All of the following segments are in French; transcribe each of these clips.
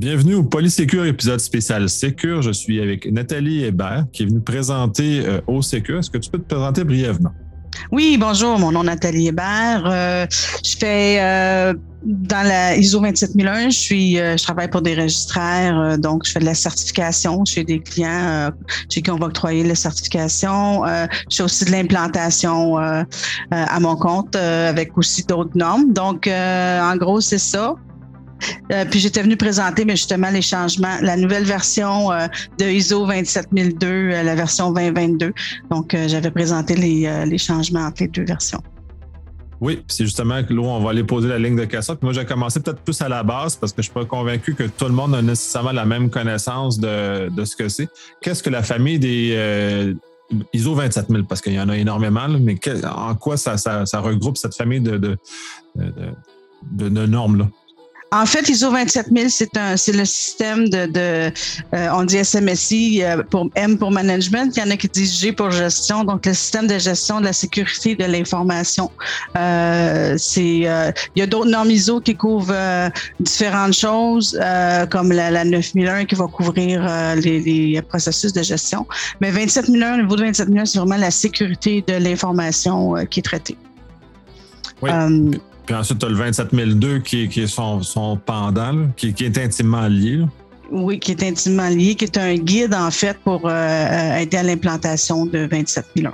Bienvenue au Polysécure épisode spécial Sécure. Je suis avec Nathalie Hébert qui est venue présenter euh, au Sécure. Est-ce que tu peux te présenter brièvement? Oui, bonjour, mon nom est Nathalie Hébert. Euh, je fais euh, dans la ISO 27001, je suis je travaille pour des registraires, donc je fais de la certification chez des clients chez qui on va octroyer la certification. je fais aussi de l'implantation à mon compte avec aussi d'autres normes. Donc en gros, c'est ça. Euh, puis j'étais venu présenter mais justement les changements, la nouvelle version euh, de ISO 27002, euh, la version 2022. Donc j'avais présenté les, les, changements entre les deux versions. Oui, c'est justement que là, on va aller poser la ligne de questions. Puis moi, j'ai commencé peut-être plus à la base parce que je suis pas convaincu que tout le monde a nécessairement la même connaissance de, de ce que c'est. Qu'est-ce que la famille des ISO 27000, parce qu'il y en a énormément, mais en quoi ça, regroupe cette famille de, de normes-là? En fait, ISO 27000, c'est un, c'est le système de, de euh, on dit SMSI euh, pour M pour management. Il y en a qui disent G pour gestion. Donc, le système de gestion de la sécurité de l'information. Euh, c'est, euh, il y a d'autres normes ISO qui couvrent différentes choses, comme la, la, 9001 qui va couvrir les, les, processus de gestion. Mais 27001, au niveau de 27001, c'est vraiment la sécurité de l'information qui est traitée. Oui. Puis ensuite, tu as le 27002 qui, qui est son, son pendant, qui, qui, est intimement lié. Oui, qui est intimement lié, qui est un guide, en fait, pour euh, euh, aider à l'implantation de 27001.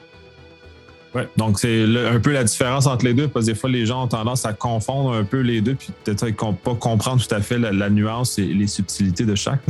Oui, donc c'est un peu la différence entre les deux, parce que des fois, les gens ont tendance à confondre un peu les deux, puis peut-être pas comprendre tout à fait la, nuance et les subtilités de chaque.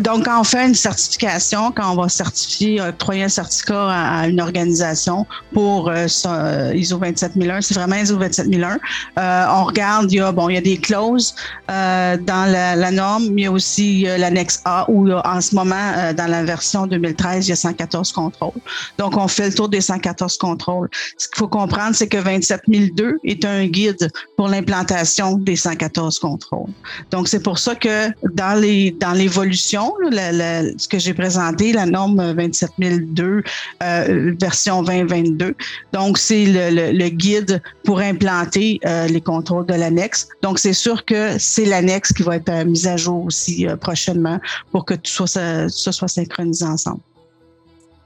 Donc quand on fait une certification, quand on va certifier, octroyer un certificat à, une organisation pour euh, euh ISO 27001, c'est vraiment ISO 27001. Euh, on regarde, il y a bon, il y a des clauses euh, dans la, norme, mais il y a aussi l'annexe A où en ce moment, dans la version 2013, il y a 114 contrôles. Donc on fait le tour des 114 contrôles. Ce qu'il faut comprendre, c'est que 27002 est un guide pour l'implantation des 114 contrôles. Donc c'est pour ça que dans dans l'évolution ce que j'ai présenté, la norme 27002, euh, version 2022. Donc, c'est le, guide pour implanter euh, les contrôles de l'annexe. Donc, c'est sûr que c'est l'annexe qui va être euh, mise à jour aussi prochainement pour que tout ça soit synchronisé ensemble.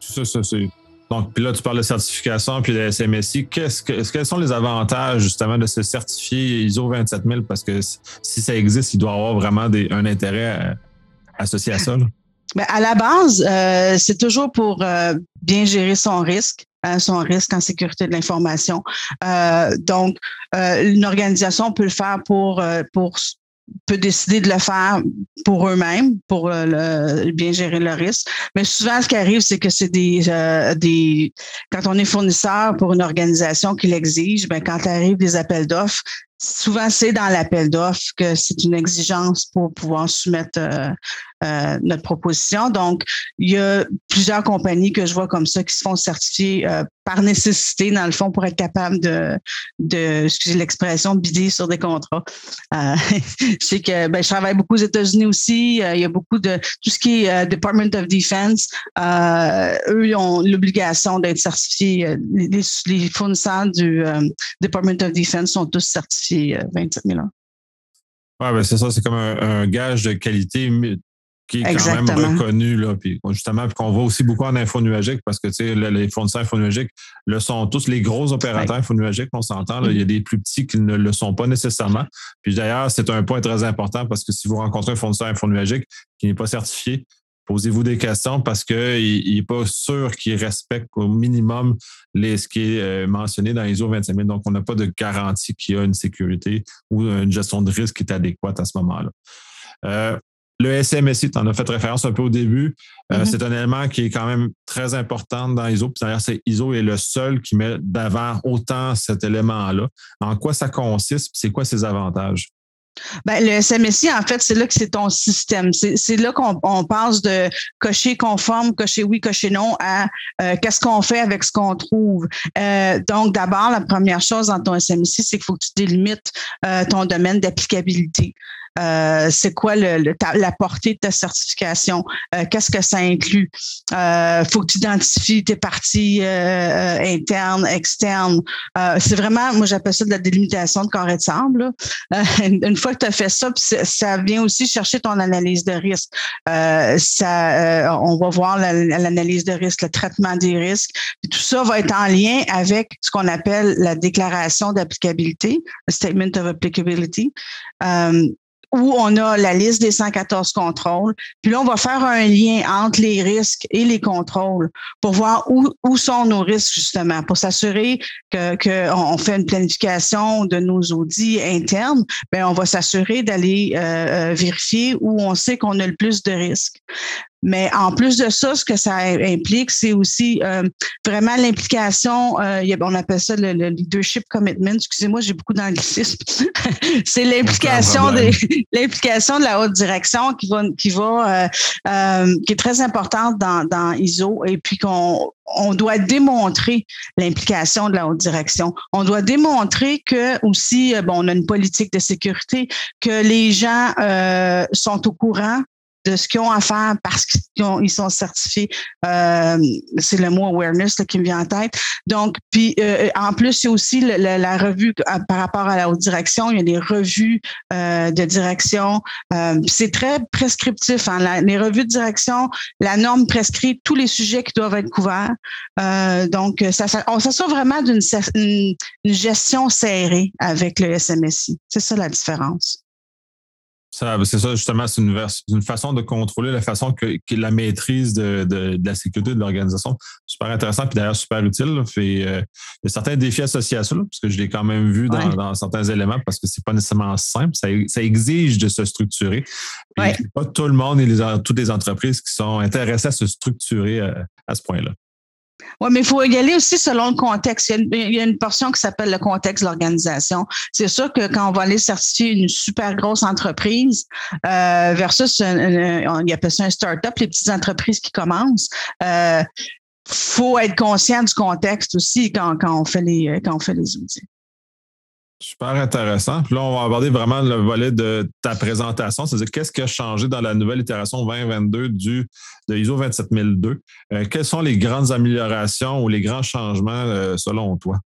Ça, ça, c'est donc, puis là, tu parles de certification puis de SMSI. Que, quels sont les avantages, justement, de se certifier ISO 27000? Parce que si ça existe, il doit avoir vraiment des, un intérêt associé à ça? Ben, à la base, euh, c'est toujours pour euh, bien gérer son risque hein, son risque en sécurité de l'information. Euh, donc, une organisation peut le faire pour peut décider de le faire pour eux-mêmes, pour bien gérer le risque. Mais souvent, ce qui arrive, c'est que c'est des, des quand on est fournisseur pour une organisation qui l'exige, ben quand arrive des appels d'offres, souvent c'est dans l'appel d'offres que c'est une exigence pour pouvoir soumettre notre proposition. Donc, il y a plusieurs compagnies que je vois comme ça qui se font certifier euh, par nécessité, dans le fond, pour être capable de, excusez l'expression, bider sur des contrats. Euh, je sais que ben, je travaille beaucoup aux États-Unis aussi. il y a beaucoup de tout ce qui est Department of Defense. eux, ils ont l'obligation d'être certifiés. Les, fournisseurs du Department of Defense sont tous certifiés 27 000 ans. Oui, ben c'est ça, c'est comme un, gage de qualité qui est quand même reconnu. Là, puis justement, puis qu'on voit aussi beaucoup en info nuagique parce que les fournisseurs infonuagiques le sont tous les gros opérateurs infonuagiques, on s'entend. Il y a des plus petits qui ne le sont pas nécessairement. Puis d'ailleurs, c'est un point très important parce que si vous rencontrez un fournisseur infonuagique qui n'est pas certifié, posez-vous des questions parce qu'il n'est pas sûr qu'il respecte au minimum les, ce qui est euh, mentionné dans ISO 25000. Donc, on n'a pas de garantie qu'il y a une sécurité ou une gestion de risque qui est adéquate à ce moment-là. Euh, le SMSI, tu en as fait référence un peu au début. Euh, mm-hmm. C'est un élément qui est quand même très important dans ISO. Puis d'ailleurs, c'est ISO est le seul qui met d'avant autant cet élément-là. En quoi ça consiste? C'est quoi ses avantages? Ben, le SMSI, en fait, c'est là que c'est ton système. C'est là qu'on passe de cocher conforme, cocher oui, cocher non à euh, qu'est-ce qu'on fait avec ce qu'on trouve. Euh, donc, d'abord, la première chose dans ton SMSI, c'est qu'il faut que tu délimites ton domaine d'applicabilité. C'est quoi le, la portée de ta certification, qu'est-ce que ça inclut? Il faut que tu identifies tes parties internes, externes. c'est vraiment, moi j'appelle ça de la délimitation de corps et de sable. une fois que tu as fait ça, ça vient aussi chercher ton analyse de risque. ça, on va voir l'analyse de risque, le traitement des risques. tout ça va être en lien avec ce qu'on appelle la déclaration d'applicabilité, le Statement of Applicability. Euh, où on a la liste des 114 contrôles. Puis là, on va faire un lien entre les risques et les contrôles pour voir où, sont nos risques, justement, pour s'assurer que qu'on fait une planification de nos audits internes. Bien, on va s'assurer d'aller euh, euh, vérifier où on sait qu'on a le plus de risques. Mais en plus de ça, ce que ça implique, c'est aussi euh, vraiment l'implication, euh, on appelle ça le, leadership commitment. Excusez-moi, j'ai beaucoup d'anglicisme. c'est l'implication de l'implication de la haute direction qui va qui va euh, qui est très importante dans, dans ISO et puis qu'on on doit démontrer l'implication de la haute direction. On doit démontrer que aussi, bon, on a une politique de sécurité, que les gens sont au courant de ce qu'ils ont à faire parce qu'ils ils sont certifiés. Euh, c'est le mot awareness qui me vient en tête. Donc, puis euh, en plus, il y a aussi la revue euh, par rapport à la haute direction. Il y a des revues de direction. c'est très prescriptif. Hein. les revues de direction, la norme prescrit tous les sujets qui doivent être couverts. donc, ça, ça, on s'assure vraiment d'une une gestion serrée avec le SMSI. C'est ça la différence. C'est ça, justement, c'est une, façon de contrôler la façon que, la maîtrise de, la sécurité de l'organisation. Super intéressant, puis d'ailleurs super utile. Fait, euh, il y a certains défis associés à ça, parce que je l'ai quand même vu dans, certains éléments, parce que c'est pas nécessairement simple. Ça, exige de se structurer. Pas tout le monde et les, toutes les entreprises qui sont intéressées à se structurer euh, à ce point-là. Oui, mais il faut y aller aussi selon le contexte. Il y a une, portion qui s'appelle le contexte de l'organisation. C'est sûr que quand on va aller certifier une super grosse entreprise euh, versus, on appelle ça un start-up, les petites entreprises qui commencent, euh, faut être conscient du contexte aussi quand, on, fait les, quand on fait les outils. Super intéressant. Puis là, on va aborder vraiment le volet de ta présentation, c'est-à-dire qu'est-ce qui a changé dans la nouvelle itération 2022 du, de ISO 27002. Euh, quelles sont les grandes améliorations ou les grands changements euh, selon toi?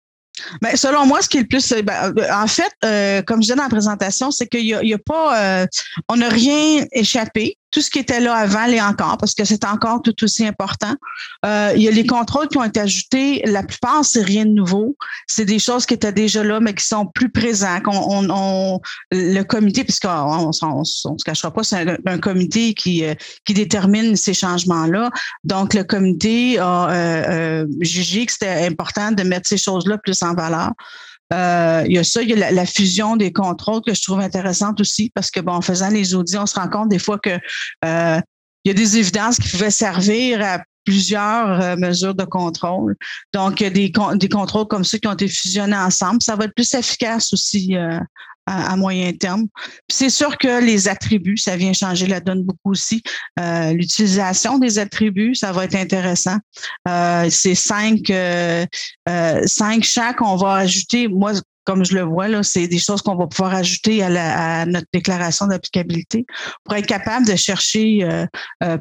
Ben, selon moi, ce qui est le plus. Euh, ben, en fait, comme je disais dans la présentation, c'est qu'il n'y a, pas. on n'a rien échappé. Tout ce qui était là avant l'est encore, parce que c'est encore tout aussi important. il y a les contrôles qui ont été ajoutés. La plupart, c'est rien de nouveau. C'est des choses qui étaient déjà là, mais qui sont plus présents. On, le comité, puisqu'on on, ne se cachera pas, c'est un, comité qui, qui détermine ces changements-là. Donc, le comité a jugé que c'était important de mettre ces choses-là plus en valeur. Euh, il y a ça, il y a la, fusion des contrôles que je trouve intéressante aussi parce que, bon, en faisant les audits, on se rend compte des fois que euh, il y a des évidences qui pouvaient servir à plusieurs euh, mesures de contrôle. Donc, il y a des, des contrôles comme ceux qui ont été fusionnés ensemble. Ça va être plus efficace aussi à, moyen terme. C'est sûr que les attributs, ça vient changer la donne beaucoup aussi. Euh, l'utilisation des attributs, ça va être intéressant. Euh, c'est cinq, euh, cinq champs qu'on va ajouter. Moi, comme je le vois, là, c'est des choses qu'on va pouvoir ajouter à, à notre déclaration d'applicabilité pour être capable de chercher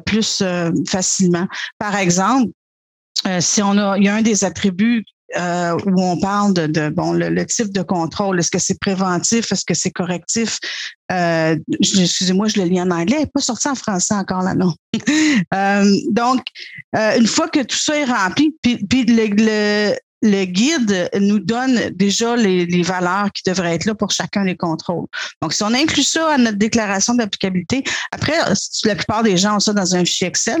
plus facilement. Par exemple, si on a, il y a un des attributs euh, où on parle de, bon le, type de contrôle. Est-ce que c'est préventif? Est-ce que c'est correctif? Euh, excusez-moi, je le lis en anglais. Il n'est pas sorti en français encore là, non. Euh, donc, une fois que tout ça est rempli, puis, puis le, le guide nous donne déjà les, valeurs qui devraient être là pour chacun des contrôles. Donc, si on inclut ça à notre déclaration d'applicabilité, après, la plupart des gens ont ça dans un fichier Excel.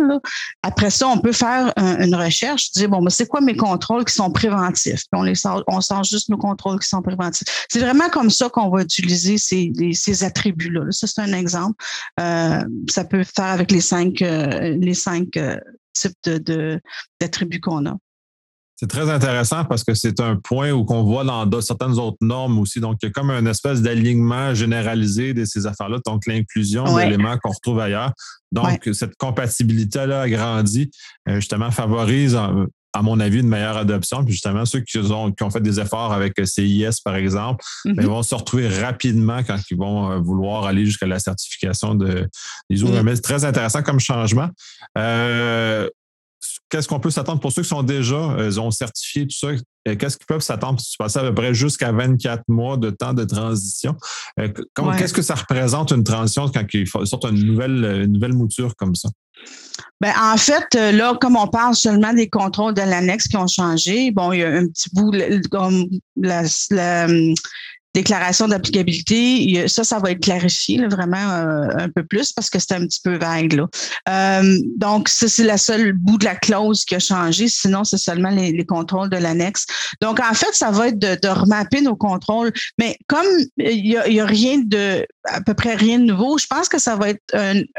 Après ça, on peut faire une recherche, dire, bon, mais c'est quoi mes contrôles qui sont préventifs? Puis on, les sort, on juste nos contrôles qui sont préventifs. C'est vraiment comme ça qu'on va utiliser ces, ces attributs-là. Ça, c'est un exemple. Euh, ça peut faire avec les cinq, euh, les cinq euh, types de, d'attributs qu'on a. C'est très intéressant parce que c'est un point où qu'on voit dans certaines autres normes aussi. Donc, il y a comme une espèce d'alignement généralisé de ces affaires-là. Donc, l'inclusion d'éléments qu'on retrouve ailleurs. Donc, cette compatibilité-là agrandie, euh, justement, favorise à mon avis, une meilleure adoption. Puis justement, ceux qui ont, qui ont fait des efforts avec CIS, par exemple, ben, mm-hmm. vont se retrouver rapidement quand ils vont vouloir aller jusqu'à la certification de l'ISO. Mm. C'est très intéressant comme changement. Euh, qu'est-ce qu'on peut s'attendre pour ceux qui sont déjà euh, ont certifié tout ça? Euh, qu'est-ce qu'ils peuvent s'attendre si tu passes à peu près jusqu'à 24 mois de temps de transition? Euh, qu'est-ce que ça représente une transition quand ils sortent une nouvelle, nouvelle mouture comme ça? Ben, en fait, là, comme on parle seulement des contrôles de l'annexe qui ont changé, bon, il y a un petit bout, comme la, déclaration d'applicabilité, ça, ça va être clarifié vraiment euh, un peu plus parce que c'est un petit peu vague. Là. Euh, donc, ça, c'est la seule bout de la clause qui a changé. Sinon, c'est seulement les, contrôles de l'annexe. Donc, en fait, ça va être de, de remapper nos contrôles. Mais comme il y a, a, rien de, à peu près rien de nouveau, je pense que ça va être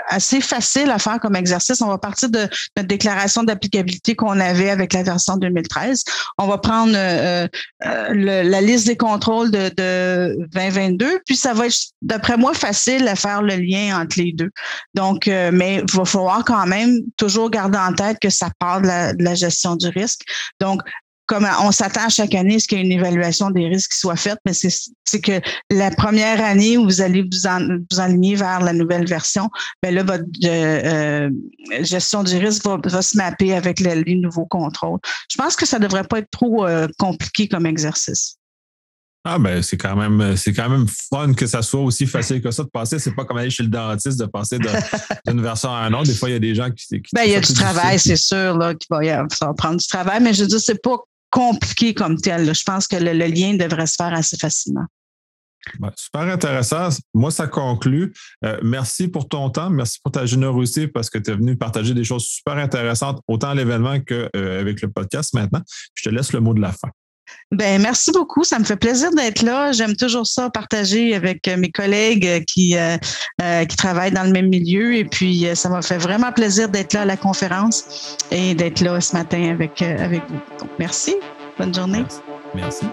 assez facile à faire comme exercice. On va partir de notre déclaration d'applicabilité qu'on avait avec la version 2013. On va prendre euh, la liste des contrôles de 2022. Puis ça va être, d'après moi, facile à faire le lien entre les deux. Donc, euh, mais il va falloir quand même toujours garder en tête que ça part de la, gestion du risque. Donc, comme on s'attend chaque année à ce qu'il y ait une évaluation des risques qui soit faite, mais c'est que la première année où vous allez vous, en, vous aligner vers la nouvelle version, ben là, votre euh, euh, gestion du risque va, se mapper avec les nouveaux contrôles. Je pense que ça ne devrait pas être trop compliqué comme exercice. Ah ben c'est quand même c'est quand même fun que ça soit aussi facile que ça de passer. C'est pas comme aller chez le dentiste de passer d'une version à une autre. Des fois, il y a des gens qui. ben, il y a du travail, c'est sûr, là, qu'il va y avoir, prendre du travail, mais je veux dire, c'est pas compliqué comme tel. Je pense que le, lien devrait se faire assez facilement. Ben, super intéressant. Moi, ça conclut. Euh, merci pour ton temps. Merci pour ta générosité parce que tu es venu partager des choses super intéressantes, autant à l'événement qu'avec euh, le podcast maintenant. Je te laisse le mot de la fin. Ben, merci beaucoup. Ça me fait plaisir d'être là. J'aime toujours ça, partager avec mes collègues qui, euh, euh, qui travaillent dans le même milieu. Et puis, euh, ça m'a fait vraiment plaisir d'être là à la conférence et d'être là ce matin avec, avec vous. Donc, merci. Bonne journée. merci.